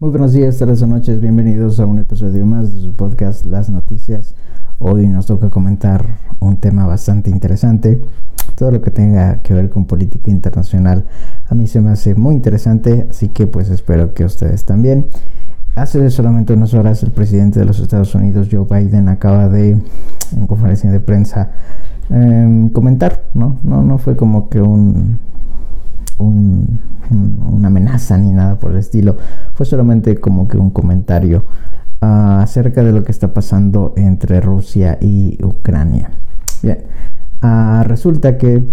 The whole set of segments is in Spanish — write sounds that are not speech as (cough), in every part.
Muy buenos días, tardes o noches, bienvenidos a un episodio más de su podcast Las Noticias. Hoy nos toca comentar un tema bastante interesante, todo lo que tenga que ver con política internacional. A mí se me hace muy interesante, así que pues espero que ustedes también. Hace solamente unas horas el presidente de los Estados Unidos, Joe Biden, acaba de, en conferencia de prensa, em, comentar, ¿no? ¿no? No fue como que un una amenaza ni nada por el estilo. Fue solamente como que un comentario ah, acerca de lo que está pasando entre Rusia y Ucrania. Bien, ah, resulta que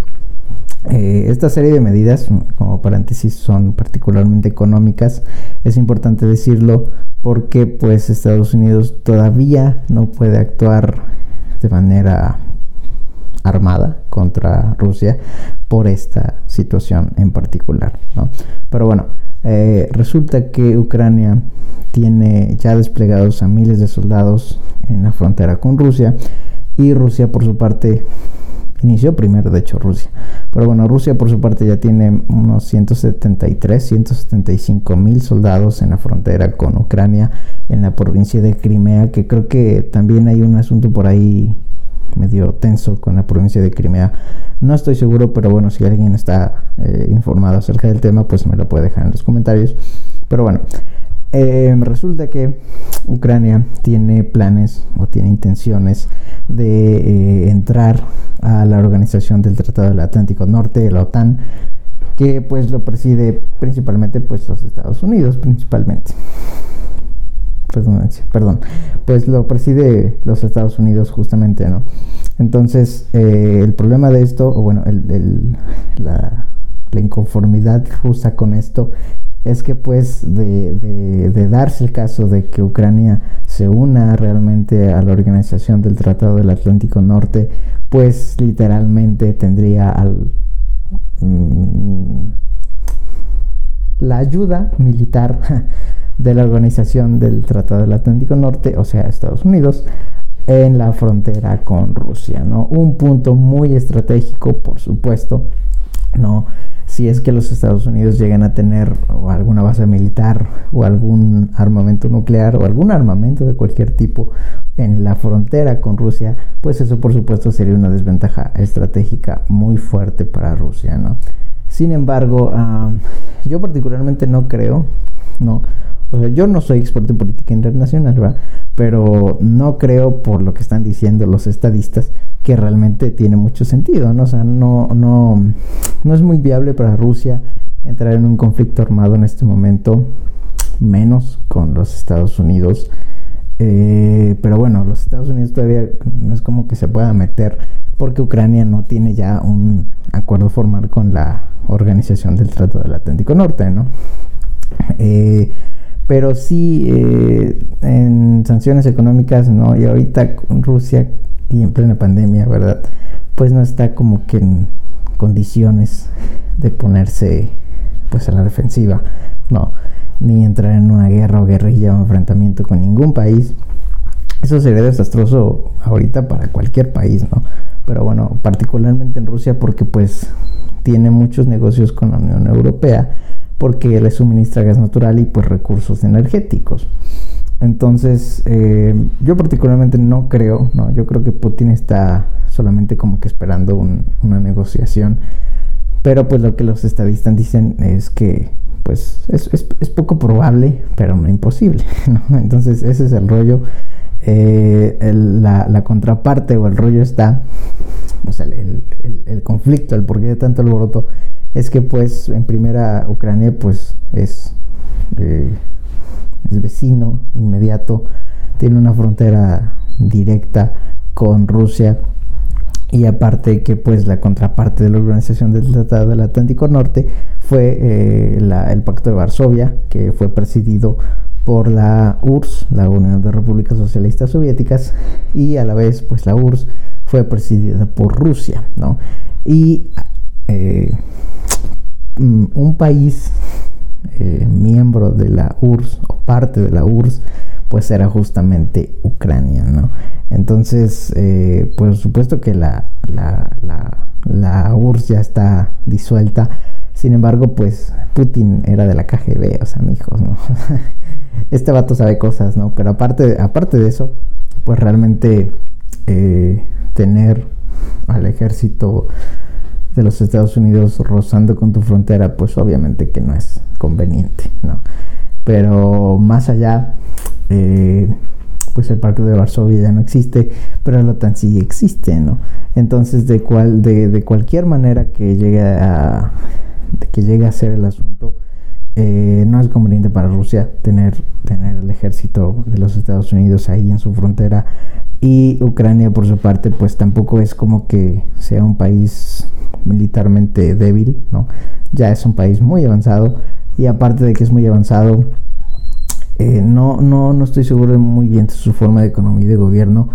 eh, esta serie de medidas, como paréntesis, son particularmente económicas. Es importante decirlo porque pues Estados Unidos todavía no puede actuar de manera armada contra Rusia por esta situación en particular. Pero bueno, eh, resulta que Ucrania tiene ya desplegados a miles de soldados en la frontera con Rusia y Rusia por su parte inició primero de hecho Rusia pero bueno Rusia por su parte ya tiene unos 173 175 mil soldados en la frontera con Ucrania en la provincia de Crimea que creo que también hay un asunto por ahí medio tenso con la provincia de Crimea. No estoy seguro, pero bueno, si alguien está eh, informado acerca del tema, pues me lo puede dejar en los comentarios. Pero bueno, eh, resulta que Ucrania tiene planes o tiene intenciones de eh, entrar a la organización del Tratado del Atlántico Norte, la OTAN, que pues lo preside principalmente pues los Estados Unidos principalmente perdón, pues lo preside los Estados Unidos justamente, ¿no? Entonces, eh, el problema de esto, o bueno, la, inconformidad rusa con esto es que pues de, darse el caso de que Ucrania se una realmente a la organización del Tratado del Atlántico Norte, pues literalmente tendría al, mm, la ayuda militar (laughs) de la organización del Tratado del Atlántico Norte, o sea, Estados Unidos, en la frontera con Rusia, ¿no? Un punto muy estratégico, por supuesto, ¿no? Si es que los Estados Unidos llegan a tener alguna base militar o algún armamento nuclear o algún armamento de cualquier tipo en la frontera con Rusia, pues eso por supuesto sería una desventaja estratégica muy fuerte para Rusia, ¿no? Sin embargo, ah, yo particularmente no creo, ¿no? O sea, yo no soy experto en política internacional, ¿verdad? Pero no creo, por lo que están diciendo los estadistas, que realmente tiene mucho sentido, ¿no? O sea, no, no, no es muy viable para Rusia entrar en un conflicto armado en este momento, menos con los Estados Unidos. Eh, pero bueno, los Estados Unidos todavía no es como que se pueda meter porque Ucrania no tiene ya un acuerdo formal con la organización del Trato del Atlántico Norte, ¿no? Eh, pero sí eh, en sanciones económicas, ¿no? Y ahorita Rusia y en plena pandemia, ¿verdad? Pues no está como que en condiciones de ponerse pues a la defensiva, no, ni entrar en una guerra o guerrilla o enfrentamiento con ningún país. Eso sería desastroso ahorita para cualquier país, ¿no? Pero bueno, particularmente en Rusia porque pues tiene muchos negocios con la Unión Europea porque le suministra gas natural y pues recursos energéticos. Entonces, eh, yo particularmente no creo, no, yo creo que Putin está solamente como que esperando una negociación. Pero pues lo que los estadistas dicen es que pues es, es, poco probable, pero no imposible. (laughs) Entonces ese es el rollo. Eh, la, la, contraparte o el rollo está, o sea, el, el, el conflicto, el porqué de tanto alboroto es que pues en primera Ucrania pues es, eh, es vecino inmediato, tiene una frontera directa con Rusia y aparte que pues la contraparte de la organización del Tratado del Atlántico Norte fue eh, el Pacto de Varsovia que fue presidido por la URSS, la Unión de Repúblicas Socialistas Soviéticas y a la vez pues la URSS fue presidida por Rusia, ¿no? Y eh, un país eh, miembro de la URSS o parte de la URSS, pues era justamente Ucrania, ¿no? Entonces, eh, por supuesto que la, la, la, URSS ya está disuelta, sin embargo, pues Putin era de la KGB, o sea, mijos, ¿no? (laughs) este vato sabe cosas, ¿no? Pero aparte, aparte de eso, pues realmente eh, tener al ejército de los Estados Unidos rozando con tu frontera, pues obviamente que no es conveniente, ¿no? Pero más allá, eh, pues el Parque de Varsovia ya no existe, pero la OTAN sí existe, ¿no? Entonces, de, cual, de, cualquier manera que llegue a, que llegue a ser el asunto, eh, no es conveniente para Rusia tener, tener el ejército de los Estados Unidos ahí en su frontera y Ucrania por su parte pues tampoco es como que sea un país militarmente débil, ¿no? Ya es un país muy avanzado y aparte de que es muy avanzado eh, no, no, no estoy seguro de muy bien su forma de economía y de gobierno,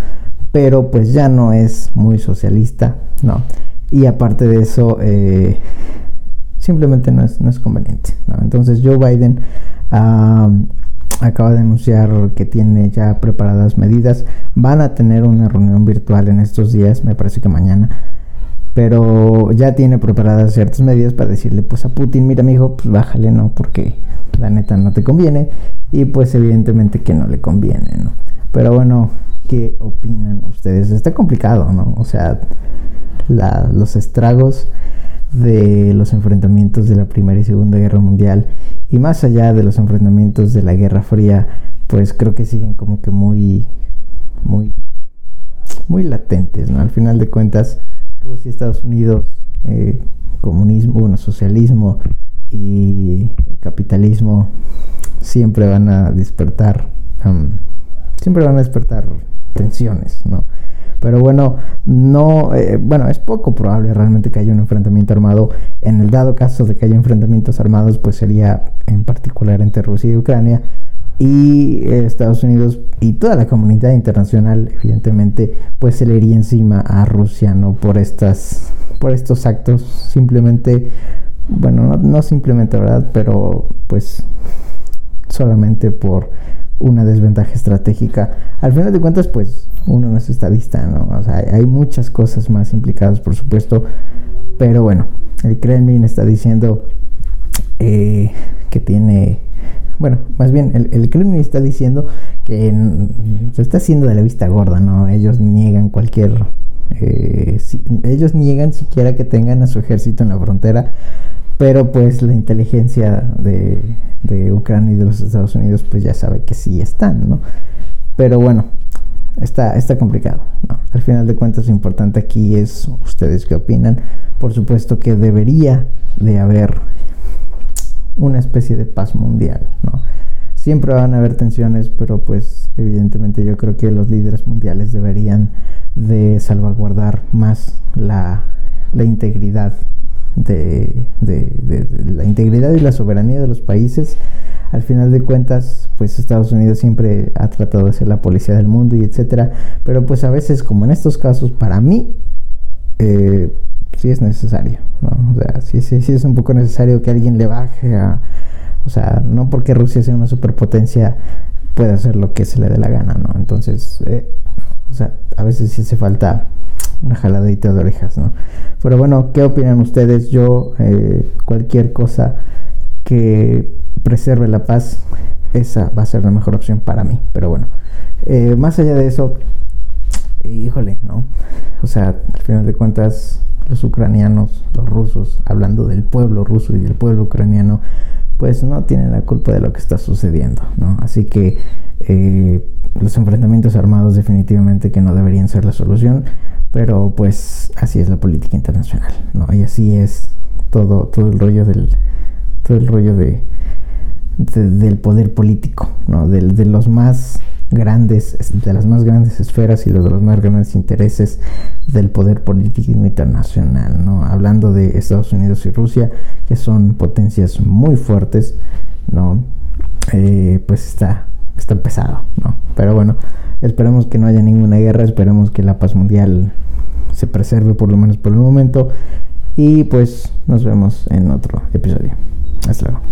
pero pues ya no es muy socialista, ¿no? Y aparte de eso, eh, simplemente no es, no es conveniente, ¿no? Entonces Joe Biden acaba de anunciar que tiene ya preparadas medidas, van a tener una reunión virtual en estos días, me parece que mañana, pero ya tiene preparadas ciertas medidas para decirle pues a Putin, mira mi hijo, pues bájale, ¿no? Porque la neta no te conviene y pues evidentemente que no le conviene, ¿no? Pero bueno, ¿qué opinan ustedes? Está complicado, ¿no? O sea, los estragos de los enfrentamientos de la Primera y Segunda Guerra Mundial y más allá de los enfrentamientos de la Guerra Fría, pues creo que siguen como que muy, muy, muy latentes, ¿no? Al final de cuentas, Rusia, Estados Unidos, eh, comunismo, bueno, socialismo y capitalismo siempre van a despertar, siempre van a despertar tensiones, ¿no? Pero bueno, no, eh, bueno, es poco probable realmente que haya un enfrentamiento armado. En el dado caso de que haya enfrentamientos armados, pues sería en particular entre Rusia y Ucrania. Y eh, Estados Unidos y toda la comunidad internacional, evidentemente, pues se le iría encima a Rusia, ¿no? Por estas, por estos actos, simplemente, bueno, no simplemente, ¿verdad? Pero pues solamente por una desventaja estratégica. Al final de cuentas, pues uno no es estadista, ¿no? O sea, hay muchas cosas más implicadas, por supuesto, pero bueno, el Kremlin está diciendo eh, que tiene, bueno, más bien el, Kremlin está diciendo que se está haciendo de la vista gorda, ¿no? Ellos niegan cualquier, eh, ellos niegan siquiera que tengan a su ejército en la frontera, pero pues la inteligencia de de Ucrania y de los Estados Unidos, pues ya sabe que sí están, ¿no? Pero bueno, está, está complicado, ¿no? Al final de cuentas, lo importante aquí es ustedes qué opinan. Por supuesto que debería de haber una especie de paz mundial, ¿no? Siempre van a haber tensiones, pero pues evidentemente yo creo que los líderes mundiales deberían de salvaguardar más la, la integridad de, la integridad y la soberanía de los países. Al final de cuentas, pues Estados Unidos siempre ha tratado de ser la policía del mundo y etcétera, pero pues a veces, como en estos casos, para mí, eh, sí es necesario, O sea, sí, sí, sí es un poco necesario que alguien le baje a, o sea, no porque Rusia sea una superpotencia puede hacer lo que se le dé la gana, ¿no? Entonces, eh, o sea, a veces sí hace falta una jaladita de orejas, ¿no? Pero bueno, ¿qué opinan ustedes? Yo, eh, cualquier cosa que preserve la paz, esa va a ser la mejor opción para mí. Pero bueno, eh, más allá de eso, híjole, ¿no? O sea, al final de cuentas, los ucranianos, los rusos, hablando del pueblo ruso y del pueblo ucraniano, pues no tienen la culpa de lo que está sucediendo, ¿no? Así que eh, los enfrentamientos armados definitivamente que no deberían ser la solución. Pero pues así es la política internacional, ¿no? Y así es todo, todo el rollo del, todo el rollo de, del poder político, ¿no? De, de, los más grandes, de las más grandes esferas y de los más grandes intereses del poder político internacional, ¿no? Hablando de Estados Unidos y Rusia, que son potencias muy fuertes, ¿no? Eh, pues está, está pesado, ¿no? Pero bueno, esperemos que no haya ninguna guerra, esperemos que la paz mundial se preserve por lo menos por el momento. Y pues nos vemos en otro episodio. Hasta luego.